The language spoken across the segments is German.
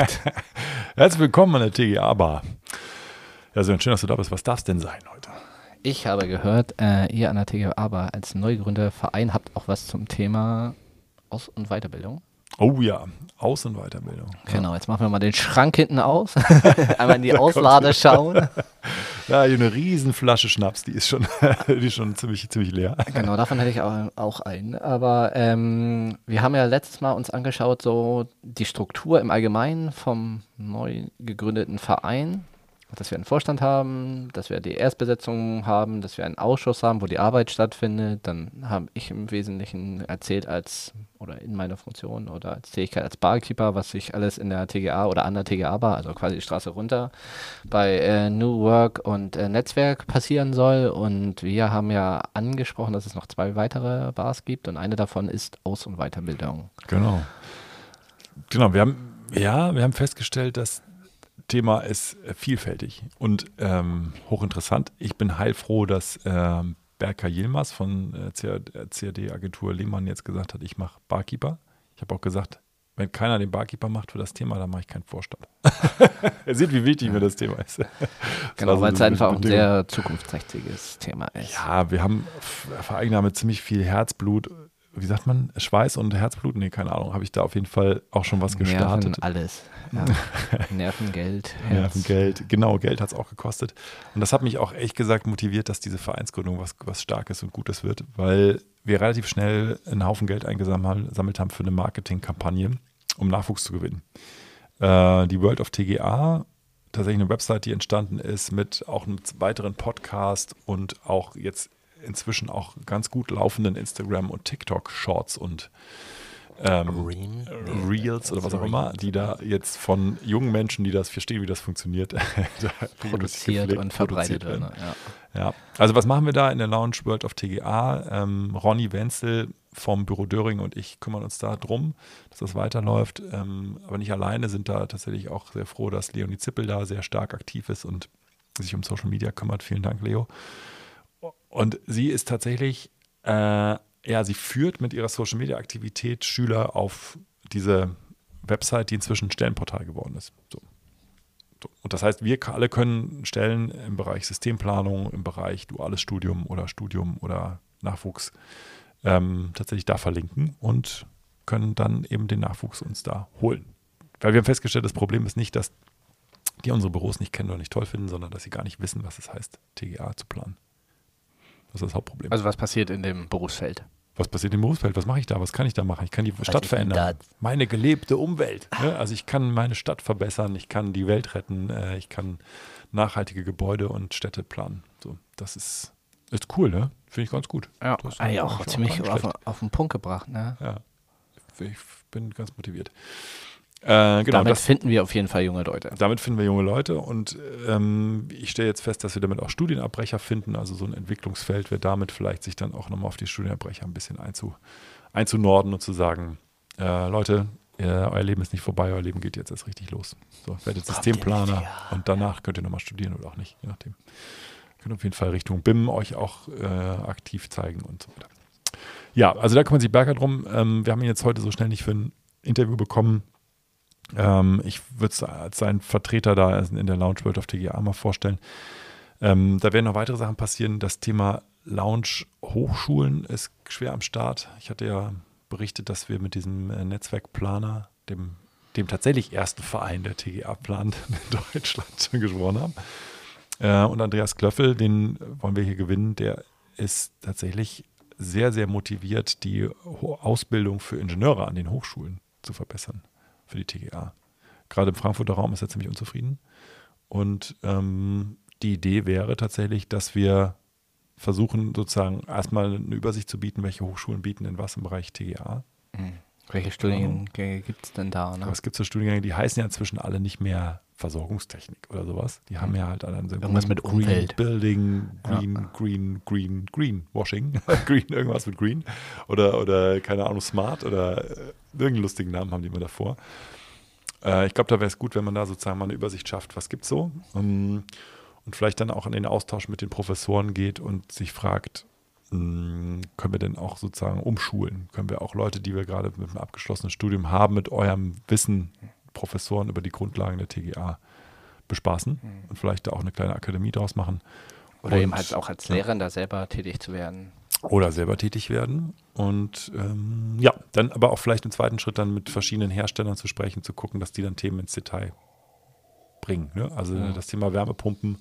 Nacht. Herzlich willkommen an der TGA Bar. Ja, Sören, schön, dass du da bist. Was darf es denn sein heute? Ich habe gehört, äh, ihr an der TGA Bar als neu gegründeter Verein habt auch was zum Thema Aus- und Weiterbildung. Oh ja, Aus- und Weiterbildung. Genau, jetzt machen wir mal den Schrank hinten aus. Einmal in die Auslade schauen. Ja, eine riesen Flasche Schnaps, die ist schon, die ist schon ziemlich, ziemlich leer. Genau, davon hätte ich auch, auch einen. Aber ähm, wir haben ja letztes Mal uns angeschaut, so die Struktur im Allgemeinen vom neu gegründeten Verein. Dass wir einen Vorstand haben, dass wir die Erstbesetzung haben, dass wir einen Ausschuss haben, wo die Arbeit stattfindet. Dann habe ich im Wesentlichen erzählt als oder in meiner Funktion oder als Tätigkeit als Barkeeper, was sich alles in der TGA oder an der TGA Bar, also quasi die Straße runter, bei äh, New Work und äh, Netzwerk passieren soll. Und wir haben ja angesprochen, dass es noch zwei weitere Bars gibt und eine davon ist Aus- und Weiterbildung. Genau. Genau, wir haben, ja, wir haben festgestellt, das Thema ist vielfältig und ähm, hochinteressant. Ich bin heilfroh, dass ähm, Berka Yilmaz von äh, CAD-Agentur Lehmann jetzt gesagt hat, ich mache Barkeeper. Ich habe auch gesagt, wenn keiner den Barkeeper macht für das Thema, dann mache ich keinen Vorstand. er sieht, wie wichtig mir das Thema ist. Das Genau, war weil es so einfach auch ein sehr zukunftsträchtiges Thema ist. Ja, wir haben Vereine haben mit ziemlich viel Herzblut, wie sagt man, Schweiß und Herzblut? Nee, keine Ahnung, habe ich da auf jeden Fall auch schon was gestartet. Nerven, alles. Ja. Nerven, Geld, Herz. Nerven, Geld, genau, Geld hat es auch gekostet. Und das hat mich auch echt gesagt motiviert, dass diese Vereinsgründung was, was Starkes und Gutes wird, weil wir relativ schnell einen Haufen Geld eingesammelt haben für eine Marketingkampagne, um Nachwuchs zu gewinnen. Äh, die World of TGA, tatsächlich eine Website, die entstanden ist mit auch einem weiteren Podcast und auch jetzt inzwischen auch ganz gut laufenden Instagram- und TikTok-Shorts und ähm. Reels oder was auch immer, die da jetzt von jungen Menschen, die das verstehen, wie das funktioniert, da Produziert und verbreitet werden. Ja. Ja, also was machen wir da in der Lounge World of TGA? Ähm, Ronny Wenzel vom Büro Döring und ich kümmern uns da drum, dass das weiterläuft. Ähm, aber nicht alleine sind da tatsächlich auch sehr froh, dass Leonie Zippel da sehr stark aktiv ist und sich um Social Media kümmert. Vielen Dank, Leo. Und sie ist tatsächlich, äh, ja, sie führt mit ihrer Social Media Aktivität Schüler auf diese Website, die inzwischen Stellenportal geworden ist. So. Und das heißt, wir alle können Stellen im Bereich Systemplanung, im Bereich duales Studium oder Studium oder Nachwuchs ähm, tatsächlich da verlinken und können dann eben den Nachwuchs uns da holen. Weil wir haben festgestellt, das Problem ist nicht, dass die unsere Büros nicht kennen oder nicht toll finden, sondern dass sie gar nicht wissen, was es heißt, TGA zu planen. Das ist das Hauptproblem. Also was passiert in dem Berufsfeld? was passiert im Berufsfeld? Was mache ich da? Was kann ich da machen? Ich kann die Stadt ist verändern. Meine gelebte Umwelt. Ne? Also ich kann meine Stadt verbessern, ich kann die Welt retten, äh, ich kann nachhaltige Gebäude und Städte planen. So, das ist, ist cool, ne? Finde ich ganz gut. Ja, Das ist eigentlich auch ziemlich auf, auf den Punkt gebracht. Ne? Ja. Ich bin ganz motiviert. Äh, genau, Damit das, finden wir auf jeden Fall junge Leute. damit finden wir junge Leute und ähm, ich stelle jetzt fest, dass wir damit auch Studienabbrecher finden. Also so ein Entwicklungsfeld wäre damit vielleicht sich dann auch nochmal auf die Studienabbrecher ein bisschen einzu, einzunorden und zu sagen, äh, Leute, äh, euer Leben ist nicht vorbei, euer Leben geht jetzt erst richtig los. So, werdet Systemplaner und danach könnt ihr nochmal studieren oder auch nicht, je nachdem. Ihr könnt auf jeden Fall Richtung BIM euch auch äh, aktiv zeigen und so weiter. Ja, also da kümmert sich Berger drum. Ähm, wir haben ihn jetzt heute so schnell nicht für ein Interview bekommen. Ähm, ich würde es als seinen Vertreter da in der Lounge World of TGA mal vorstellen. Ähm, da werden noch weitere Sachen passieren. Das Thema Lounge Hochschulen ist schwer am Start. Ich hatte ja berichtet, dass wir mit diesem äh, Netzwerkplaner, dem, dem tatsächlich ersten Verein, der TGA plant in Deutschland, gesprochen haben. Äh, und Andreas Klöffel, den wollen wir hier gewinnen, der ist tatsächlich sehr, sehr motiviert, die Ausbildung für Ingenieure an den Hochschulen zu verbessern für die TGA. Gerade im Frankfurter Raum ist er ziemlich unzufrieden. Und ähm, die Idee wäre tatsächlich, dass wir versuchen, sozusagen erstmal eine Übersicht zu bieten, welche Hochschulen bieten denn was im Bereich TGA. Hm. Welche Studiengänge gibt es denn da? Ne? Aber es gibt so Studiengänge, die heißen ja inzwischen alle nicht mehr Versorgungstechnik oder sowas. Die haben ja halt dann so Irgendwas mit Green Umwelt. Building, Green, Green, Green, Green Washing, Green, irgendwas mit Green oder, oder keine Ahnung, Smart oder äh, irgendeinen lustigen Namen haben die immer davor. Äh, ich glaube, da wäre es gut, wenn man da sozusagen mal eine Übersicht schafft, was gibt's so. Ähm, und vielleicht dann auch in den Austausch mit den Professoren geht und sich fragt, können wir denn auch sozusagen umschulen? Können wir auch Leute, die wir gerade mit einem abgeschlossenen Studium haben, mit eurem Wissen, Professoren über die Grundlagen der TGA bespaßen und vielleicht da auch eine kleine Akademie draus machen? Oder Und- eben halt auch als Lehrer da selber tätig zu werden. oder selber tätig werden. Und ähm, ja, dann aber auch vielleicht im zweiten Schritt dann mit verschiedenen Herstellern zu sprechen, zu gucken, dass die dann Themen ins Detail bringen. Ne? Also das Thema Wärmepumpen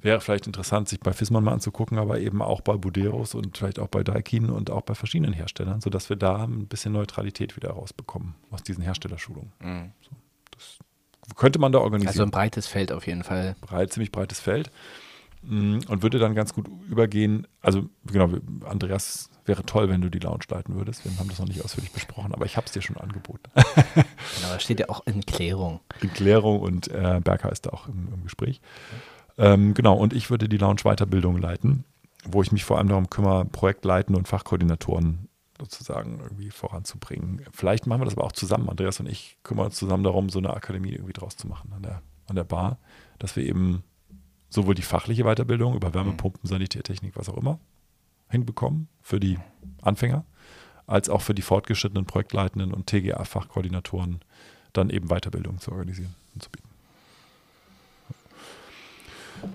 wäre vielleicht interessant, sich bei Fissmann mal anzugucken, aber eben auch bei Buderos und vielleicht auch bei Daikin und auch bei verschiedenen Herstellern, sodass wir da ein bisschen Neutralität wieder rausbekommen aus diesen Herstellerschulungen. Das könnte man da organisieren Also ein breites Feld auf jeden Fall. breit, ziemlich breites Feld Mm, und würde dann ganz gut übergehen. Also genau, Andreas, wäre toll, wenn du die Lounge leiten würdest. Wir haben das noch nicht ausführlich besprochen, aber ich habe es dir schon angeboten. Genau, das steht ja auch in Klärung. In Klärung und äh, Berker ist da auch im, im Gespräch. Ähm, genau, und ich würde die Lounge Weiterbildung leiten, wo ich mich vor allem darum kümmere, Projektleiten und Fachkoordinatoren sozusagen irgendwie voranzubringen. Vielleicht machen wir das aber auch zusammen. Andreas und ich kümmern uns zusammen darum, so eine Akademie irgendwie draus zu machen an der, an der Bar, dass wir eben sowohl die fachliche Weiterbildung über Wärmepumpen, Sanitärtechnik, was auch immer, hinbekommen für die Anfänger, als auch für die fortgeschrittenen Projektleitenden und TGA-Fachkoordinatoren dann eben Weiterbildung zu organisieren und zu bieten.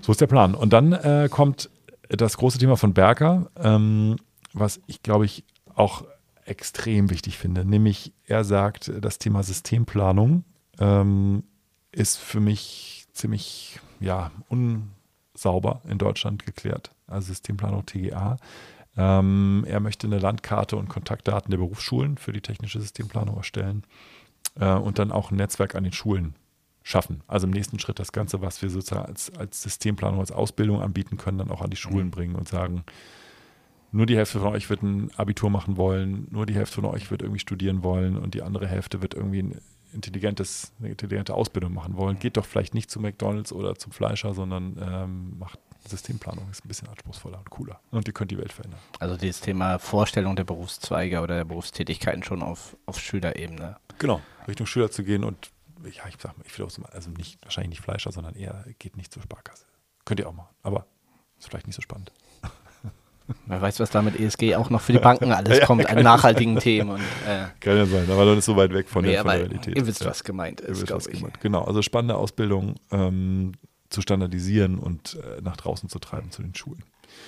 So ist der Plan. Und dann äh, kommt das große Thema von Berker, ähm, was ich glaube ich auch extrem wichtig finde, nämlich er sagt, das Thema Systemplanung ähm, ist für mich ziemlich ja, unsauber in Deutschland geklärt. Also Systemplanung TGA. Ähm, er möchte eine Landkarte und Kontaktdaten der Berufsschulen für die technische Systemplanung erstellen äh, und dann auch ein Netzwerk an den Schulen schaffen. Also im nächsten Schritt das Ganze, was wir sozusagen als, als Systemplanung, als Ausbildung anbieten können, dann auch an die Schulen bringen und sagen, nur die Hälfte von euch wird ein Abitur machen wollen, nur die Hälfte von euch wird irgendwie studieren wollen und die andere Hälfte wird irgendwie ein intelligentes, eine intelligente Ausbildung machen wollen. Geht doch vielleicht nicht zu McDonalds oder zum Fleischer, sondern ähm, macht Systemplanung, ist ein bisschen anspruchsvoller und cooler. Und ihr könnt die Welt verändern. Also dieses Thema Vorstellung der Berufszweige oder der Berufstätigkeiten schon auf, auf Schülerebene. Genau, Richtung Schüler zu gehen und ja, ich sag mal, ich will auch so, also nicht, wahrscheinlich nicht Fleischer, sondern eher geht nicht zur Sparkasse. Könnt ihr auch machen, aber ist vielleicht nicht so spannend. Wer weiß, was da mit ESG auch noch für die Banken alles kommt an nachhaltigen Themen. Und, äh, Kann ja sein, aber dann ist so weit weg von, nee, der, von der Realität. ihr wisst, Ja. was gemeint ist, wisst, was glaube ich. gemeint. Genau, also spannende Ausbildung ähm, zu standardisieren und äh, nach draußen zu treiben zu den Schulen.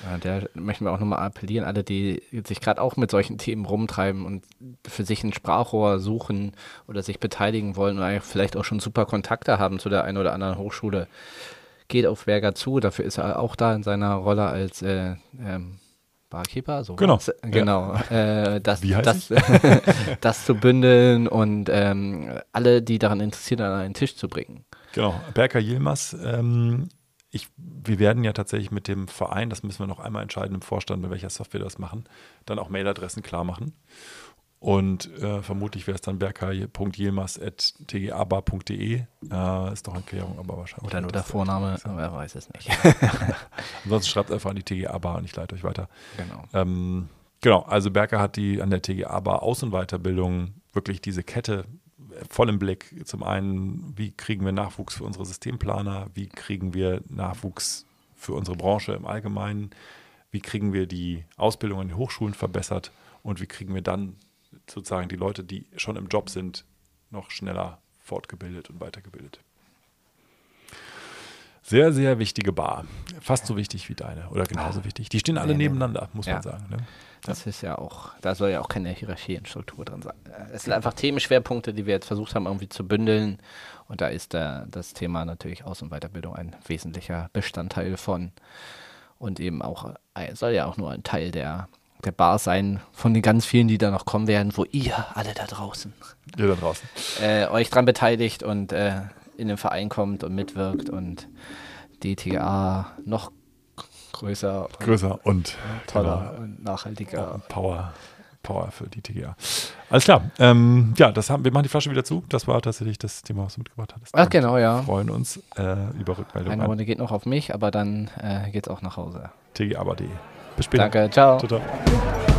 Ja, der möchten wir auch nochmal appellieren, alle, die sich gerade auch mit solchen Themen rumtreiben und für sich ein Sprachrohr suchen oder sich beteiligen wollen oder vielleicht auch schon super Kontakte haben zu der einen oder anderen Hochschule. Geht auf Berger zu, dafür ist er auch da in seiner Rolle als äh, ähm, Barkeeper. So Genau, was. Genau. Äh, das, das, das zu bündeln und ähm, alle, die daran interessiert sind, an einen Tisch zu bringen. Genau, Berker Yilmaz. Ähm, ich, wir werden ja tatsächlich mit dem Verein, das müssen wir noch einmal entscheiden im Vorstand, mit welcher Software wir das machen, dann auch Mailadressen klar machen. Und äh, vermutlich wäre es dann berker.yilmaz.tgabar.de. Äh, ist doch eine Klärung, aber wahrscheinlich. Oder nur der Vorname, wer weiß es nicht. Ansonsten schreibt einfach an die TGA Bar und ich leite euch weiter. genau. Ähm, genau, also Berker hat die an der TGA Bar Außenweiterbildung wirklich diese Kette voll im Blick. Zum einen, wie kriegen wir Nachwuchs für unsere Systemplaner? Wie kriegen wir Nachwuchs für unsere Branche im Allgemeinen? Wie kriegen wir die Ausbildung an den Hochschulen verbessert? Und wie kriegen wir dann sozusagen die Leute, die schon im Job sind, noch schneller fortgebildet und weitergebildet? Sehr, sehr wichtige Bar. Fast so wichtig wie deine oder genauso wichtig. Die stehen alle Nee, nee. nebeneinander, muss Ja. man sagen. Ne? Das ist ja auch, da soll ja auch keine Hierarchienstruktur drin sein. Äh, Es sind einfach Themenschwerpunkte, die wir jetzt versucht haben, irgendwie zu bündeln. Und da ist da das Thema natürlich Aus- und Weiterbildung ein wesentlicher Bestandteil von. Und eben auch, äh, soll ja auch nur ein Teil der, der Bar sein, von den ganz vielen, die da noch kommen werden, wo ihr alle da draußen Ihr da draußen. äh, euch dran beteiligt und äh, in den Verein kommt und mitwirkt und DTA noch größer, und Größer und toller genau, und nachhaltiger. Power, Power für die TGA. Alles klar. Ähm, ja, das haben, wir machen die Flasche wieder zu. Das war tatsächlich das Thema, was du mitgebracht hattest. Ach Und genau, ja. freuen uns äh, über Rückmeldungen Eine Runde geht noch auf mich, aber dann äh, geht's auch nach Hause. tgabar.de. Bis später. Danke, ciao. Ciao, ciao.